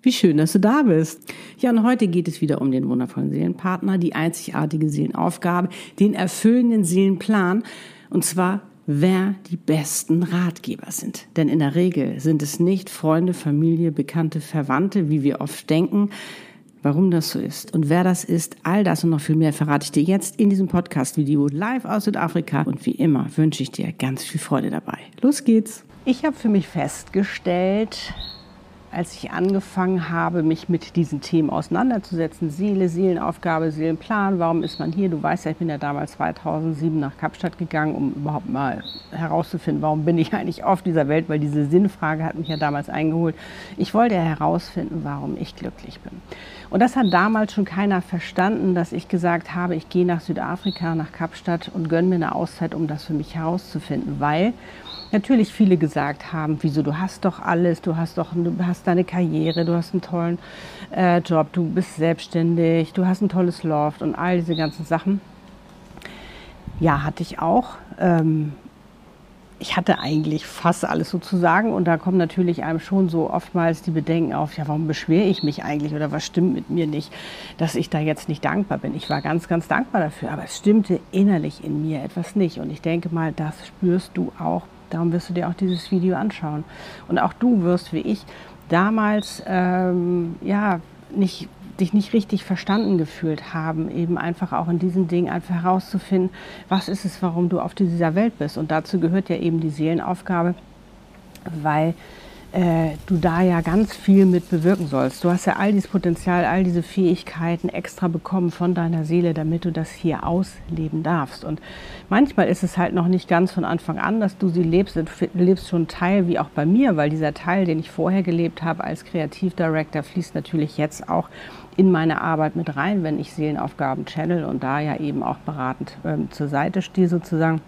Wie schön, dass du da bist. Ja, und heute geht es wieder um den wundervollen Seelenpartner, die einzigartige Seelenaufgabe, den erfüllenden Seelenplan. Und zwar, wer die besten Ratgeber sind. Denn in der Regel sind es nicht Freunde, Familie, Bekannte, Verwandte, wie wir oft denken. Warum das so ist und wer das ist, all das und noch viel mehr verrate ich dir jetzt in diesem Podcast-Video live aus Südafrika. Und wie immer wünsche ich dir ganz viel Freude dabei. Los geht's! Ich habe für mich festgestellt, als ich angefangen habe, mich mit diesen Themen auseinanderzusetzen, Seele, Seelenaufgabe, Seelenplan, warum ist man hier? Du weißt ja, ich bin ja damals 2007 nach Kapstadt gegangen, um überhaupt mal herauszufinden, warum bin ich eigentlich auf dieser Welt, weil diese Sinnfrage hat mich ja damals eingeholt. Ich wollte ja herausfinden, warum ich glücklich bin. Und das hat damals schon keiner verstanden, dass ich gesagt habe, ich gehe nach Südafrika, nach Kapstadt und gönne mir eine Auszeit, um das für mich herauszufinden, weil natürlich viele gesagt haben, wieso, du hast doch alles, du hast doch, du hast deine Karriere, du hast einen tollen äh, Job, du bist selbstständig, du hast ein tolles Loft und all diese ganzen Sachen. Ja, hatte ich auch. Ähm, ich hatte eigentlich fast alles sozusagen und da kommen natürlich einem schon so oftmals die Bedenken auf, ja, warum beschwere ich mich eigentlich oder was stimmt mit mir nicht, dass ich da jetzt nicht dankbar bin. Ich war ganz, ganz dankbar dafür, aber es stimmte innerlich in mir etwas nicht und ich denke mal, das spürst du auch Darum wirst du dir auch dieses Video anschauen. Und auch du wirst, wie ich, damals ähm, ja nicht dich nicht richtig verstanden gefühlt haben, eben einfach auch in diesen Dingen einfach herauszufinden, was ist es, warum du auf dieser Welt bist. Und dazu gehört ja eben die Seelenaufgabe, weil äh, du da ja ganz viel mit bewirken sollst. Du hast ja all dieses Potenzial, all diese Fähigkeiten extra bekommen von deiner Seele, damit du das hier ausleben darfst. Und manchmal ist es halt noch nicht ganz von Anfang an, dass du sie lebst. Du lebst schon Teil, wie auch bei mir, weil dieser Teil, den ich vorher gelebt habe als Kreativdirektor, fließt natürlich jetzt auch in meine Arbeit mit rein, wenn ich Seelenaufgaben channel und da ja eben auch beratend ähm, zur Seite stehe sozusagen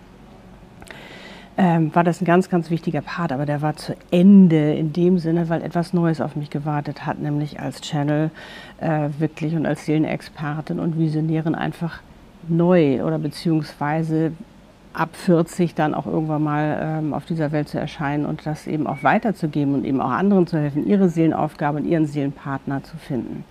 ähm, war das ein ganz, ganz wichtiger Part. Aber der war zu Ende in dem Sinne, weil etwas Neues auf mich gewartet hat, nämlich als Channel äh, wirklich und als Seelenexpertin und Visionärin einfach neu oder beziehungsweise ab 40 dann auch irgendwann mal ähm, auf dieser Welt zu erscheinen und das eben auch weiterzugeben und eben auch anderen zu helfen, ihre Seelenaufgabe und ihren Seelenpartner zu finden.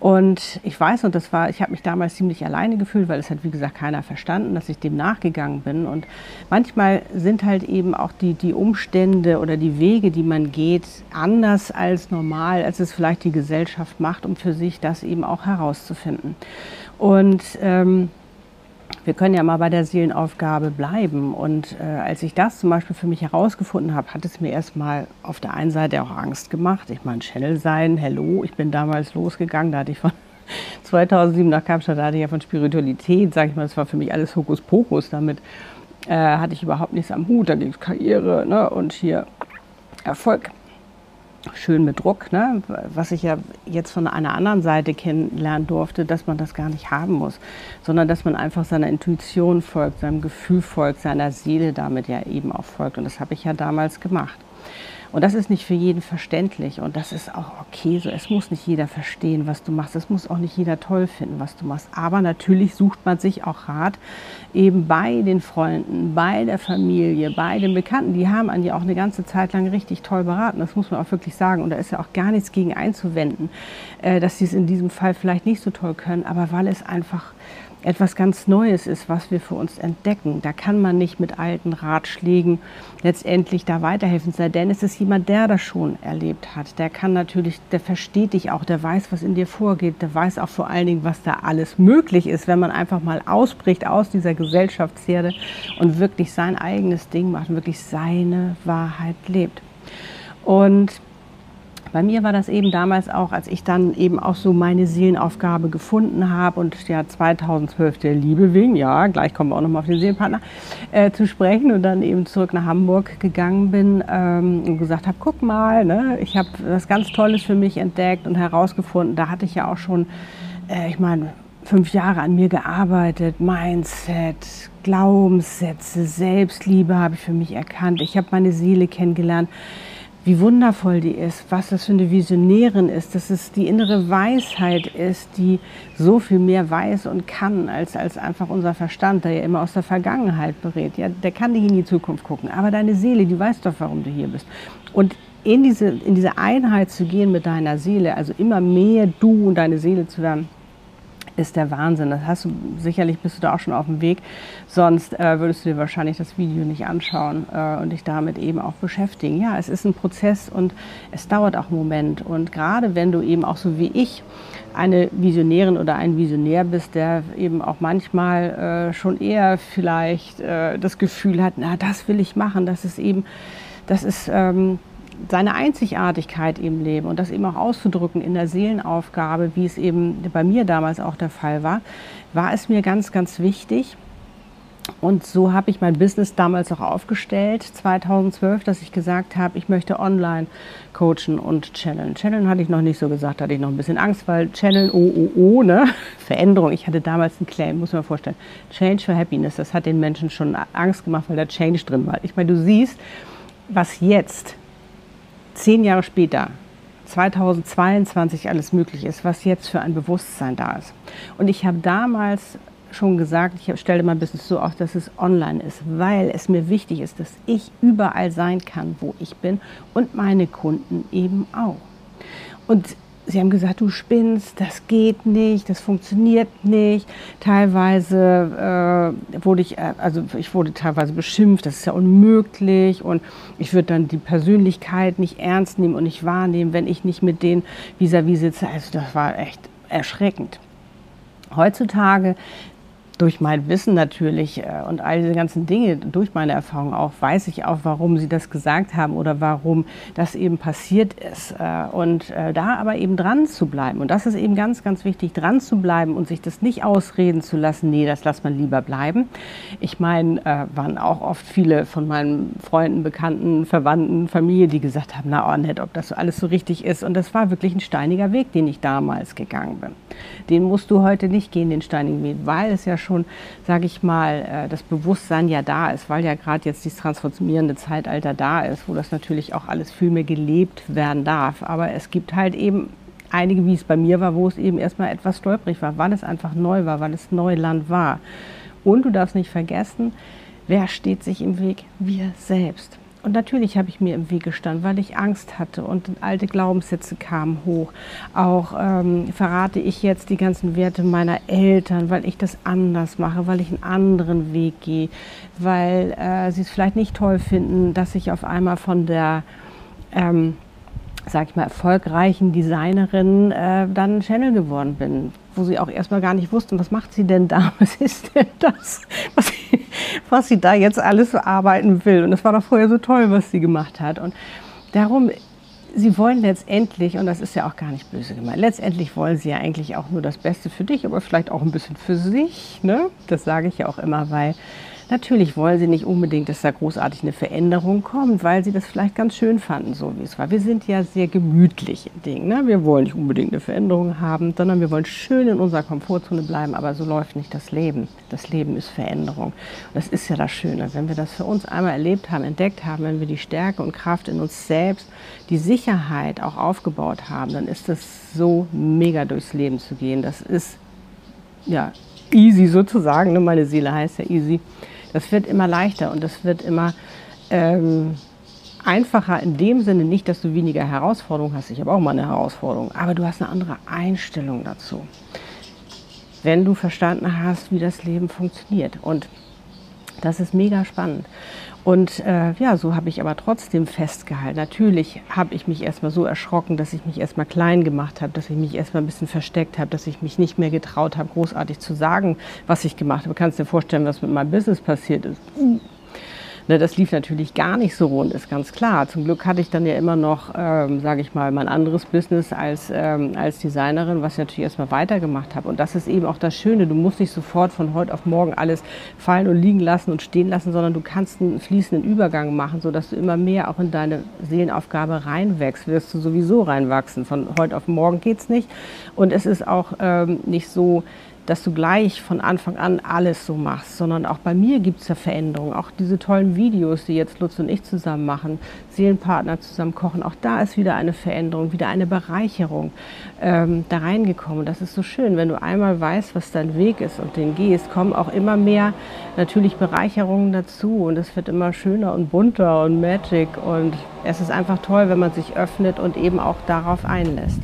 Und ich weiß, und das war, ich habe mich damals ziemlich alleine gefühlt, weil es hat, wie gesagt, keiner verstanden, dass ich dem nachgegangen bin. Und manchmal sind halt eben auch die, die Umstände oder die Wege, die man geht, anders als normal, als es vielleicht die Gesellschaft macht, um für sich das eben auch herauszufinden. Und ähm, wir können ja mal bei der Seelenaufgabe bleiben. Und äh, als ich das zum Beispiel für mich herausgefunden habe, hat es mir erstmal auf der einen Seite auch Angst gemacht. Ich meine, Channel sein, hello, ich bin damals losgegangen, da hatte ich von 2007 nach Kapstadt, da hatte ich ja von Spiritualität, sage ich mal, das war für mich alles Hokuspokus. Damit äh, hatte ich überhaupt nichts am Hut. Da ging es Karriere ne, und hier Erfolg schön mit Druck, ne? was ich ja jetzt von einer anderen Seite kennenlernen durfte, dass man das gar nicht haben muss, sondern dass man einfach seiner Intuition folgt, seinem Gefühl folgt, seiner Seele damit ja eben auch folgt. Und das habe ich ja damals gemacht. Und das ist nicht für jeden verständlich und das ist auch okay so. Es muss nicht jeder verstehen, was du machst. Es muss auch nicht jeder toll finden, was du machst. Aber natürlich sucht man sich auch Rat eben bei den Freunden, bei der Familie, bei den Bekannten. Die haben an dir auch eine ganze Zeit lang richtig toll beraten. Das muss man auch wirklich sagen. Und da ist ja auch gar nichts gegen einzuwenden, äh, dass sie es in diesem Fall vielleicht nicht so toll können, aber weil es einfach etwas ganz Neues ist, was wir für uns entdecken. Da kann man nicht mit alten Ratschlägen letztendlich da weiterhelfen, sei denn es ist jemand, der das schon erlebt hat. Der kann natürlich, der versteht dich auch, der weiß, was in dir vorgeht, der weiß auch vor allen Dingen, was da alles möglich ist, wenn man einfach mal ausbricht aus dieser Gesellschaftsherde und wirklich sein eigenes Ding macht, wirklich seine Wahrheit lebt. Und bei mir war das eben damals auch, als ich dann eben auch so meine Seelenaufgabe gefunden habe und ja 2012 der Liebe wegen, ja, gleich kommen wir auch nochmal auf den Seelenpartner, äh, zu sprechen und dann eben zurück nach Hamburg gegangen bin ähm, und gesagt habe, guck mal, ne, ich habe was ganz Tolles für mich entdeckt und herausgefunden. Da hatte ich ja auch schon, äh, ich meine, fünf Jahre an mir gearbeitet, Mindset, Glaubenssätze, Selbstliebe habe ich für mich erkannt. Ich habe meine Seele kennengelernt wie wundervoll die ist, was das für eine Visionärin ist, dass es die innere Weisheit ist, die so viel mehr weiß und kann, als, als einfach unser Verstand, der ja immer aus der Vergangenheit berät. Ja, der kann nicht in die Zukunft gucken, aber deine Seele, die weiß doch, warum du hier bist. Und in diese, in diese Einheit zu gehen mit deiner Seele, also immer mehr du und deine Seele zu werden, ist der Wahnsinn. Das hast du sicherlich bist du da auch schon auf dem Weg. Sonst äh, würdest du dir wahrscheinlich das Video nicht anschauen äh, und dich damit eben auch beschäftigen. Ja, es ist ein Prozess und es dauert auch einen Moment. Und gerade wenn du eben auch so wie ich eine Visionärin oder ein Visionär bist, der eben auch manchmal äh, schon eher vielleicht äh, das Gefühl hat, na, das will ich machen, das ist eben, das ist ähm, seine Einzigartigkeit im Leben und das eben auch auszudrücken in der Seelenaufgabe, wie es eben bei mir damals auch der Fall war, war es mir ganz, ganz wichtig. Und so habe ich mein Business damals auch aufgestellt, 2012, dass ich gesagt habe, ich möchte online coachen und channeln. Channeln hatte ich noch nicht so gesagt, hatte ich noch ein bisschen Angst, weil channeln, oh, oh, oh, ne? Veränderung. Ich hatte damals einen Claim, muss man vorstellen. Change for Happiness, das hat den Menschen schon Angst gemacht, weil da Change drin war. Ich meine, du siehst, was jetzt zehn Jahre später, 2022 alles möglich ist, was jetzt für ein Bewusstsein da ist. Und ich habe damals schon gesagt, ich stelle mein Business so auf, dass es online ist, weil es mir wichtig ist, dass ich überall sein kann, wo ich bin und meine Kunden eben auch. Und sie haben gesagt, du spinnst, das geht nicht, das funktioniert nicht. Teilweise äh, wurde ich, äh, also ich wurde teilweise beschimpft, das ist ja unmöglich und ich würde dann die Persönlichkeit nicht ernst nehmen und nicht wahrnehmen, wenn ich nicht mit denen vis-à-vis -vis sitze. Also das war echt erschreckend. Heutzutage durch mein Wissen natürlich äh, und all diese ganzen Dinge, durch meine Erfahrung auch, weiß ich auch, warum sie das gesagt haben oder warum das eben passiert ist. Äh, und äh, da aber eben dran zu bleiben. Und das ist eben ganz, ganz wichtig, dran zu bleiben und sich das nicht ausreden zu lassen, nee, das lässt man lieber bleiben. Ich meine, waren auch oft viele von meinen Freunden, Bekannten, Verwandten, Familie, die gesagt haben, na, oh, nett, ob das alles so richtig ist. Und das war wirklich ein steiniger Weg, den ich damals gegangen bin. Den musst du heute nicht gehen, den steinigen Weg, weil es ja schon schon, sage ich mal, äh, das Bewusstsein ja da ist, weil ja gerade jetzt dieses transformierende Zeitalter da ist, wo das natürlich auch alles viel mehr gelebt werden darf. Aber es gibt halt eben einige, wie es bei mir war, wo es eben erstmal etwas stolperig war, weil es einfach neu war, weil es Neuland war. Und du darfst nicht vergessen, wer steht sich im Weg? Wir selbst. Und natürlich habe ich mir im Weg gestanden, weil ich Angst hatte. Und alte Glaubenssätze kamen hoch. Auch ähm, verrate ich jetzt die ganzen Werte meiner Eltern, weil ich das anders mache, weil ich einen anderen Weg gehe, weil äh, sie es vielleicht nicht toll finden, dass ich auf einmal von der ähm, sag ich mal, erfolgreichen Designerin äh, dann Channel geworden bin, wo sie auch erstmal gar nicht wussten, was macht sie denn da, was ist denn das, was sie, was sie da jetzt alles arbeiten will. Und das war doch vorher so toll, was sie gemacht hat. Und darum, sie wollen letztendlich, und das ist ja auch gar nicht böse gemeint, letztendlich wollen sie ja eigentlich auch nur das Beste für dich, aber vielleicht auch ein bisschen für sich. Ne? Das sage ich ja auch immer, weil Natürlich wollen sie nicht unbedingt, dass da großartig eine Veränderung kommt, weil sie das vielleicht ganz schön fanden, so wie es war. Wir sind ja sehr gemütlich im Ding. Ne? Wir wollen nicht unbedingt eine Veränderung haben, sondern wir wollen schön in unserer Komfortzone bleiben. Aber so läuft nicht das Leben. Das Leben ist Veränderung. das ist ja das Schöne. Wenn wir das für uns einmal erlebt haben, entdeckt haben, wenn wir die Stärke und Kraft in uns selbst, die Sicherheit auch aufgebaut haben, dann ist es so mega durchs Leben zu gehen. Das ist ja easy sozusagen. Ne? Meine Seele heißt ja easy. Das wird immer leichter und das wird immer ähm, einfacher in dem Sinne nicht, dass du weniger Herausforderungen hast. Ich habe auch mal eine Herausforderung, aber du hast eine andere Einstellung dazu. Wenn du verstanden hast, wie das Leben funktioniert. Und das ist mega spannend. Und äh, ja, so habe ich aber trotzdem festgehalten. Natürlich habe ich mich erstmal so erschrocken, dass ich mich erstmal klein gemacht habe, dass ich mich erstmal ein bisschen versteckt habe, dass ich mich nicht mehr getraut habe, großartig zu sagen, was ich gemacht habe. Du kannst dir vorstellen, was mit meinem Business passiert ist. Ne, das lief natürlich gar nicht so rund, ist ganz klar. Zum Glück hatte ich dann ja immer noch, ähm, sage ich mal, mein anderes Business als, ähm, als Designerin, was ich natürlich erstmal weitergemacht habe. Und das ist eben auch das Schöne. Du musst nicht sofort von heute auf morgen alles fallen und liegen lassen und stehen lassen, sondern du kannst einen fließenden Übergang machen, sodass du immer mehr auch in deine Seelenaufgabe reinwächst. Wirst du sowieso reinwachsen. Von heute auf morgen geht es nicht. Und es ist auch ähm, nicht so, dass du gleich von Anfang an alles so machst, sondern auch bei mir gibt es ja Veränderungen. Auch diese tollen Videos, die jetzt Lutz und ich zusammen machen, Seelenpartner zusammen kochen, auch da ist wieder eine Veränderung, wieder eine Bereicherung ähm, da reingekommen. Das ist so schön, wenn du einmal weißt, was dein Weg ist und den gehst, kommen auch immer mehr natürlich Bereicherungen dazu und es wird immer schöner und bunter und magic und es ist einfach toll, wenn man sich öffnet und eben auch darauf einlässt.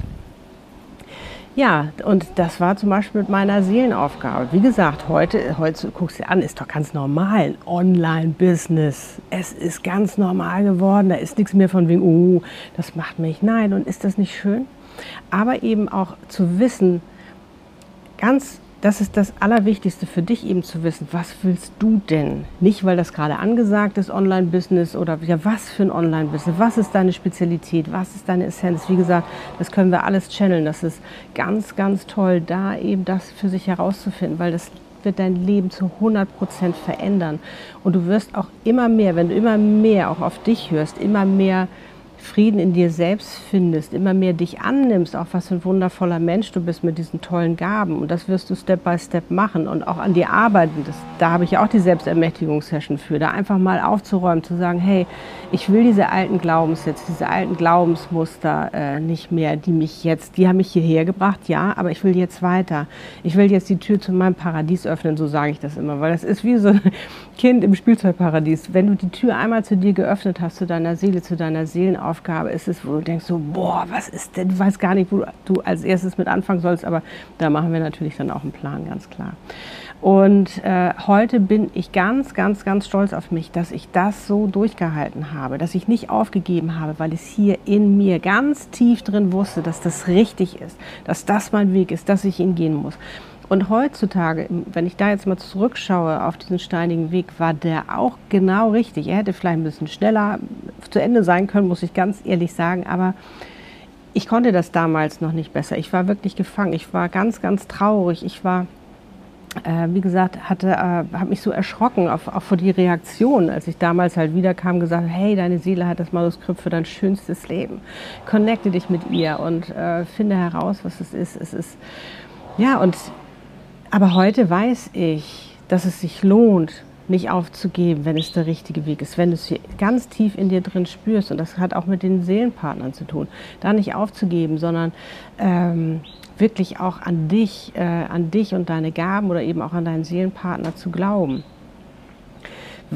Ja, und das war zum Beispiel mit meiner Seelenaufgabe. Wie gesagt, heute, heute guckst du dir an, ist doch ganz normal. Online-Business. Es ist ganz normal geworden. Da ist nichts mehr von wegen, oh, das macht mich. Nein, und ist das nicht schön? Aber eben auch zu wissen, ganz das ist das Allerwichtigste für dich eben zu wissen, was willst du denn? Nicht, weil das gerade angesagt ist, Online-Business oder ja, was für ein Online-Business, was ist deine Spezialität, was ist deine Essenz? Wie gesagt, das können wir alles channeln. Das ist ganz, ganz toll, da eben das für sich herauszufinden, weil das wird dein Leben zu 100 Prozent verändern. Und du wirst auch immer mehr, wenn du immer mehr auch auf dich hörst, immer mehr Frieden in dir selbst findest, immer mehr dich annimmst, auch was für ein wundervoller Mensch du bist mit diesen tollen Gaben. Und das wirst du Step by Step machen und auch an dir arbeiten. Das, da habe ich auch die Selbstermächtigungssession für, da einfach mal aufzuräumen, zu sagen, hey, ich will diese alten Glaubenssätze, diese alten Glaubensmuster äh, nicht mehr, die mich jetzt, die haben mich hierher gebracht, ja, aber ich will jetzt weiter. Ich will jetzt die Tür zu meinem Paradies öffnen, so sage ich das immer, weil das ist wie so ein Kind im Spielzeugparadies. Wenn du die Tür einmal zu dir geöffnet hast, zu deiner Seele, zu deiner Seelenaufgabe, Aufgabe ist es, wo du denkst so, boah, was ist denn, du weißt gar nicht, wo du als erstes mit anfangen sollst, aber da machen wir natürlich dann auch einen Plan, ganz klar. Und äh, heute bin ich ganz, ganz, ganz stolz auf mich, dass ich das so durchgehalten habe, dass ich nicht aufgegeben habe, weil es hier in mir ganz tief drin wusste, dass das richtig ist, dass das mein Weg ist, dass ich ihn gehen muss. Und heutzutage, wenn ich da jetzt mal zurückschaue auf diesen steinigen Weg, war der auch genau richtig. Er hätte vielleicht ein bisschen schneller zu Ende sein können, muss ich ganz ehrlich sagen. Aber ich konnte das damals noch nicht besser. Ich war wirklich gefangen. Ich war ganz, ganz traurig. Ich war, äh, wie gesagt, hatte, äh, habe mich so erschrocken, auf, auch vor die Reaktion, als ich damals halt wiederkam, gesagt, hey, deine Seele hat das Manuskript für dein schönstes Leben. Connecte dich mit ihr und äh, finde heraus, was es ist. Es ist ja und aber heute weiß ich, dass es sich lohnt, nicht aufzugeben, wenn es der richtige Weg ist, wenn du es ganz tief in dir drin spürst. Und das hat auch mit den Seelenpartnern zu tun. Da nicht aufzugeben, sondern ähm, wirklich auch an dich, äh, an dich und deine Gaben oder eben auch an deinen Seelenpartner zu glauben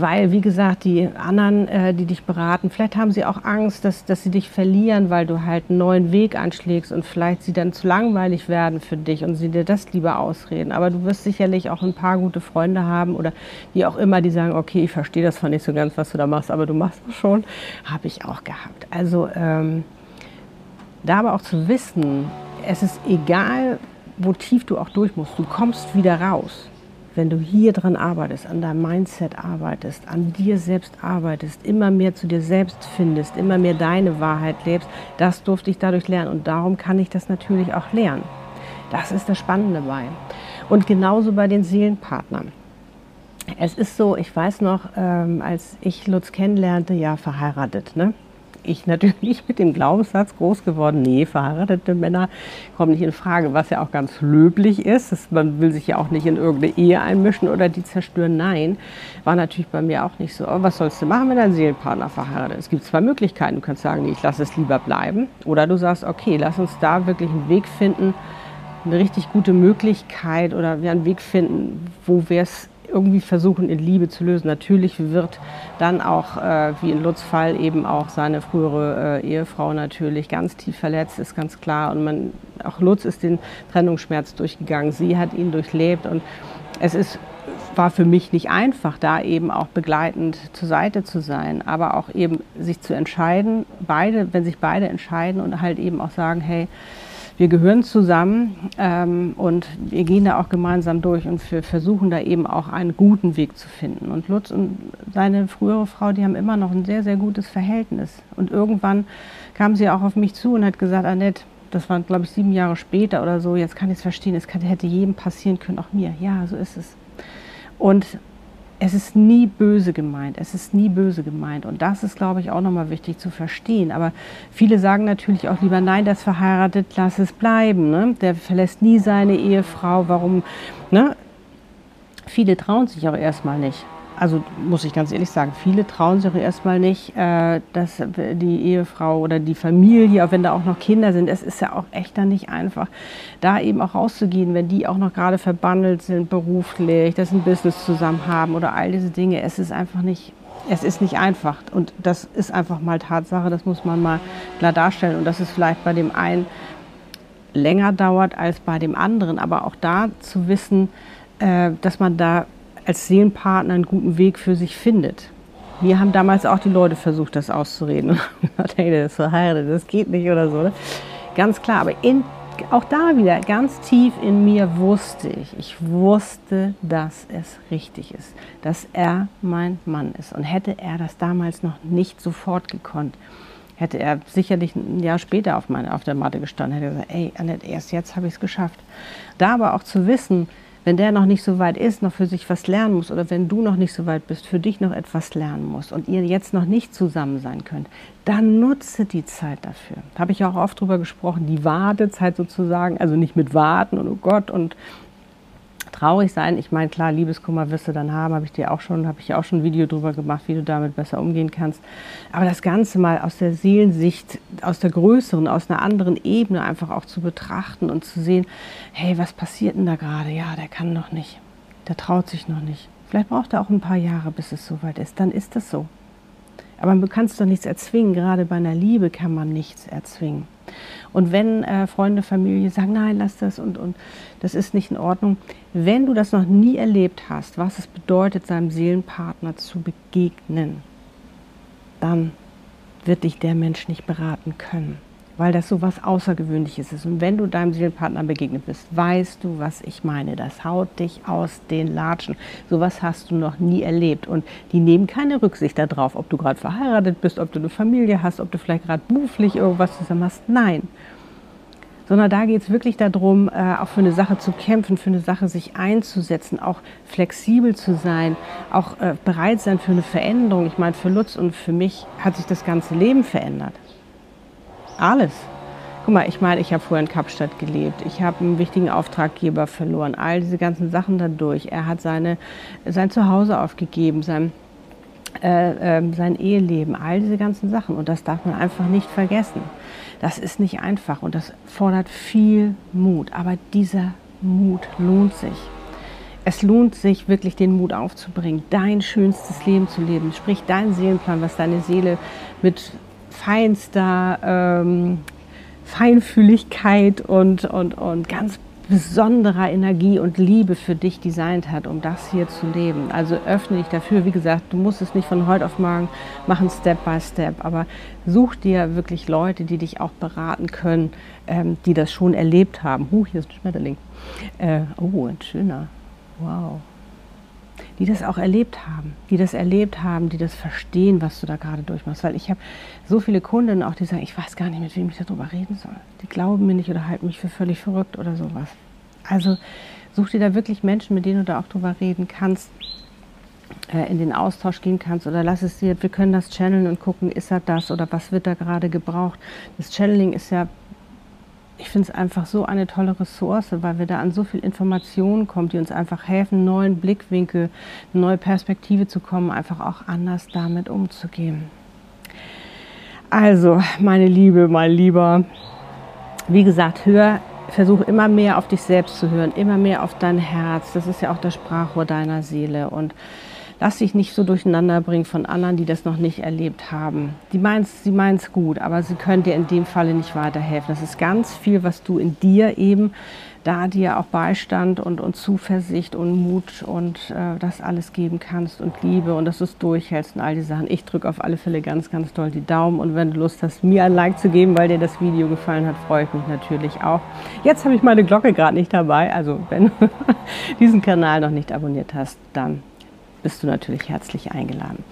weil, wie gesagt, die anderen, äh, die dich beraten, vielleicht haben sie auch Angst, dass, dass sie dich verlieren, weil du halt einen neuen Weg anschlägst und vielleicht sie dann zu langweilig werden für dich und sie dir das lieber ausreden. Aber du wirst sicherlich auch ein paar gute Freunde haben oder wie auch immer, die sagen, okay, ich verstehe das zwar nicht so ganz, was du da machst, aber du machst es schon. Habe ich auch gehabt. Also ähm, da aber auch zu wissen, es ist egal, wo tief du auch durch musst, du kommst wieder raus wenn du hier dran arbeitest, an deinem Mindset arbeitest, an dir selbst arbeitest, immer mehr zu dir selbst findest, immer mehr deine Wahrheit lebst, das durfte ich dadurch lernen. Und darum kann ich das natürlich auch lernen. Das ist das Spannende dabei. Und genauso bei den Seelenpartnern. Es ist so, ich weiß noch, ähm, als ich Lutz kennenlernte, ja, verheiratet, ne? Ich natürlich mit dem Glaubenssatz groß geworden, nee, verheiratete Männer kommen nicht in Frage, was ja auch ganz löblich ist. Das, man will sich ja auch nicht in irgendeine Ehe einmischen oder die zerstören. Nein, war natürlich bei mir auch nicht so. Aber was sollst du machen, wenn dein Seelenpartner verheiratet ist? Es gibt zwei Möglichkeiten. Du kannst sagen, nee, ich lasse es lieber bleiben. Oder du sagst, okay, lass uns da wirklich einen Weg finden, eine richtig gute Möglichkeit oder wir einen Weg finden, wo wir es irgendwie versuchen, in Liebe zu lösen. Natürlich wird dann auch, äh, wie in Lutz Fall, eben auch seine frühere äh, Ehefrau natürlich ganz tief verletzt, ist ganz klar. Und man, auch Lutz ist den Trennungsschmerz durchgegangen. Sie hat ihn durchlebt und es ist war für mich nicht einfach, da eben auch begleitend zur Seite zu sein, aber auch eben sich zu entscheiden, beide, wenn sich beide entscheiden und halt eben auch sagen, hey, wir gehören zusammen ähm, und wir gehen da auch gemeinsam durch und wir versuchen da eben auch einen guten Weg zu finden. Und Lutz und seine frühere Frau, die haben immer noch ein sehr, sehr gutes Verhältnis. Und irgendwann kam sie auch auf mich zu und hat gesagt, Annette, das waren, glaube ich, sieben Jahre später oder so, jetzt kann ich es verstehen, es hätte jedem passieren können, auch mir. Ja, so ist es. Und es ist nie böse gemeint. Es ist nie böse gemeint. Und das ist, glaube ich, auch nochmal wichtig zu verstehen. Aber viele sagen natürlich auch lieber, nein, ist verheiratet, lass es bleiben. Ne? Der verlässt nie seine Ehefrau. Warum? Ne? Viele trauen sich auch erstmal nicht also muss ich ganz ehrlich sagen, viele trauen sich erstmal nicht, äh, dass die Ehefrau oder die Familie, auch wenn da auch noch Kinder sind, es ist ja auch echt dann nicht einfach, da eben auch rauszugehen, wenn die auch noch gerade verbandelt sind beruflich, dass sie ein Business zusammen haben oder all diese Dinge. Es ist einfach nicht, es ist nicht einfach. Und das ist einfach mal Tatsache, das muss man mal klar darstellen. Und dass es vielleicht bei dem einen länger dauert als bei dem anderen, aber auch da zu wissen, äh, dass man da als Seelenpartner einen guten Weg für sich findet. Wir haben damals auch die Leute versucht, das auszureden. denke, das ist verheiratet, das geht nicht oder so. Ne? Ganz klar, aber in, auch da wieder ganz tief in mir wusste ich, ich wusste, dass es richtig ist, dass er mein Mann ist. Und hätte er das damals noch nicht sofort gekonnt, hätte er sicherlich ein Jahr später auf, meine, auf der Matte gestanden, hätte gesagt, ey, Annette, erst jetzt habe ich es geschafft. Da aber auch zu wissen, wenn der noch nicht so weit ist, noch für sich was lernen muss oder wenn du noch nicht so weit bist, für dich noch etwas lernen musst und ihr jetzt noch nicht zusammen sein könnt, dann nutze die Zeit dafür. Da habe ich auch oft drüber gesprochen, die Wartezeit sozusagen, also nicht mit warten und oh Gott und traurig sein. Ich meine, klar, Liebeskummer wirst du dann haben, habe ich dir auch schon, habe ich auch schon ein Video drüber gemacht, wie du damit besser umgehen kannst. Aber das Ganze mal aus der Seelensicht, aus der größeren, aus einer anderen Ebene einfach auch zu betrachten und zu sehen, hey, was passiert denn da gerade? Ja, der kann noch nicht. Der traut sich noch nicht. Vielleicht braucht er auch ein paar Jahre, bis es soweit ist. Dann ist das so. Aber du kannst doch nichts erzwingen. Gerade bei einer Liebe kann man nichts erzwingen. Und wenn äh, Freunde, Familie sagen, nein, lass das und, und das ist nicht in Ordnung, wenn du das noch nie erlebt hast, was es bedeutet, seinem Seelenpartner zu begegnen, dann wird dich der Mensch nicht beraten können weil das so was Außergewöhnliches ist. Und wenn du deinem Seelenpartner begegnet bist, weißt du, was ich meine. Das haut dich aus den Latschen. Sowas hast du noch nie erlebt. Und die nehmen keine Rücksicht darauf, ob du gerade verheiratet bist, ob du eine Familie hast, ob du vielleicht gerade beruflich irgendwas zusammen hast. Nein. Sondern da geht es wirklich darum, äh, auch für eine Sache zu kämpfen, für eine Sache sich einzusetzen, auch flexibel zu sein, auch äh, bereit sein für eine Veränderung. Ich meine, für Lutz und für mich hat sich das ganze Leben verändert. Alles. Guck mal, ich meine, ich habe vorher in Kapstadt gelebt. Ich habe einen wichtigen Auftraggeber verloren. All diese ganzen Sachen dadurch. Er hat seine, sein Zuhause aufgegeben, sein, äh, äh, sein Eheleben, all diese ganzen Sachen. Und das darf man einfach nicht vergessen. Das ist nicht einfach und das fordert viel Mut. Aber dieser Mut lohnt sich. Es lohnt sich wirklich, den Mut aufzubringen, dein schönstes Leben zu leben. Sprich, deinen Seelenplan, was deine Seele mit feinster ähm, Feinfühligkeit und, und, und ganz besonderer Energie und Liebe für dich designt hat, um das hier zu leben. Also öffne dich dafür. Wie gesagt, du musst es nicht von heute auf morgen machen, Step by Step, aber such dir wirklich Leute, die dich auch beraten können, ähm, die das schon erlebt haben. Huh, hier ist ein Schmetterling. Äh, oh, ein schöner. Wow die das auch erlebt haben, die das erlebt haben, die das verstehen, was du da gerade durchmachst. Weil ich habe so viele Kunden auch, die sagen, ich weiß gar nicht, mit wem ich darüber reden soll. Die glauben mir nicht oder halten mich für völlig verrückt oder sowas. Also such dir da wirklich Menschen, mit denen du da auch drüber reden kannst, äh, in den Austausch gehen kannst oder lass es dir, wir können das channeln und gucken, ist er das oder was wird da gerade gebraucht. Das Channeling ist ja ich finde es einfach so eine tolle Ressource, weil wir da an so viel Informationen kommen, die uns einfach helfen, neuen Blickwinkel, neue Perspektive zu kommen, einfach auch anders damit umzugehen. Also, meine Liebe, mein Lieber, wie gesagt, hör, versuch immer mehr auf dich selbst zu hören, immer mehr auf dein Herz. Das ist ja auch das Sprachrohr deiner Seele und lass dich nicht so durcheinander bringen von anderen, die das noch nicht erlebt haben. Die meins, sie meinen es gut, aber sie können dir in dem Falle nicht weiterhelfen. Das ist ganz viel, was du in dir eben, da dir auch Beistand und, und Zuversicht und Mut und äh, das alles geben kannst und Liebe und dass du es durchhältst und all die Sachen. Ich drücke auf alle Fälle ganz, ganz doll die Daumen und wenn du Lust hast, mir ein Like zu geben, weil dir das Video gefallen hat, freue ich mich natürlich auch. Jetzt habe ich meine Glocke gerade nicht dabei, also wenn du diesen Kanal noch nicht abonniert hast, dann bist du natürlich herzlich eingeladen.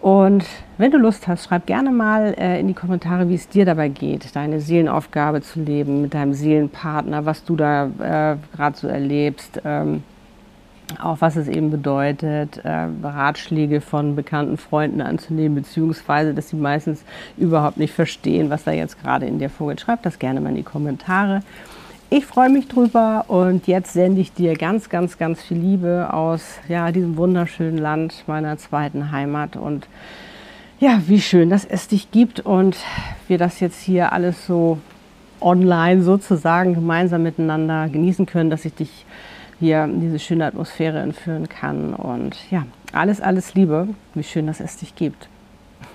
Und wenn du Lust hast, schreib gerne mal äh, in die Kommentare, wie es dir dabei geht, deine Seelenaufgabe zu leben mit deinem Seelenpartner, was du da äh, gerade so erlebst. Ähm, auch was es eben bedeutet, äh, Ratschläge von bekannten Freunden anzunehmen, beziehungsweise dass sie meistens überhaupt nicht verstehen, was da jetzt gerade in dir vorgeht. Schreib das gerne mal in die Kommentare. Ich freue mich drüber und jetzt sende ich dir ganz, ganz, ganz viel Liebe aus ja, diesem wunderschönen Land, meiner zweiten Heimat. Und ja, wie schön, dass es dich gibt und wir das jetzt hier alles so online sozusagen gemeinsam miteinander genießen können, dass ich dich hier in diese schöne Atmosphäre entführen kann. Und ja, alles, alles Liebe. Wie schön, dass es dich gibt.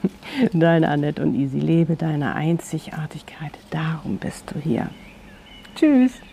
Deine Annette und Easy, lebe deine Einzigartigkeit. Darum bist du hier. Tschüss.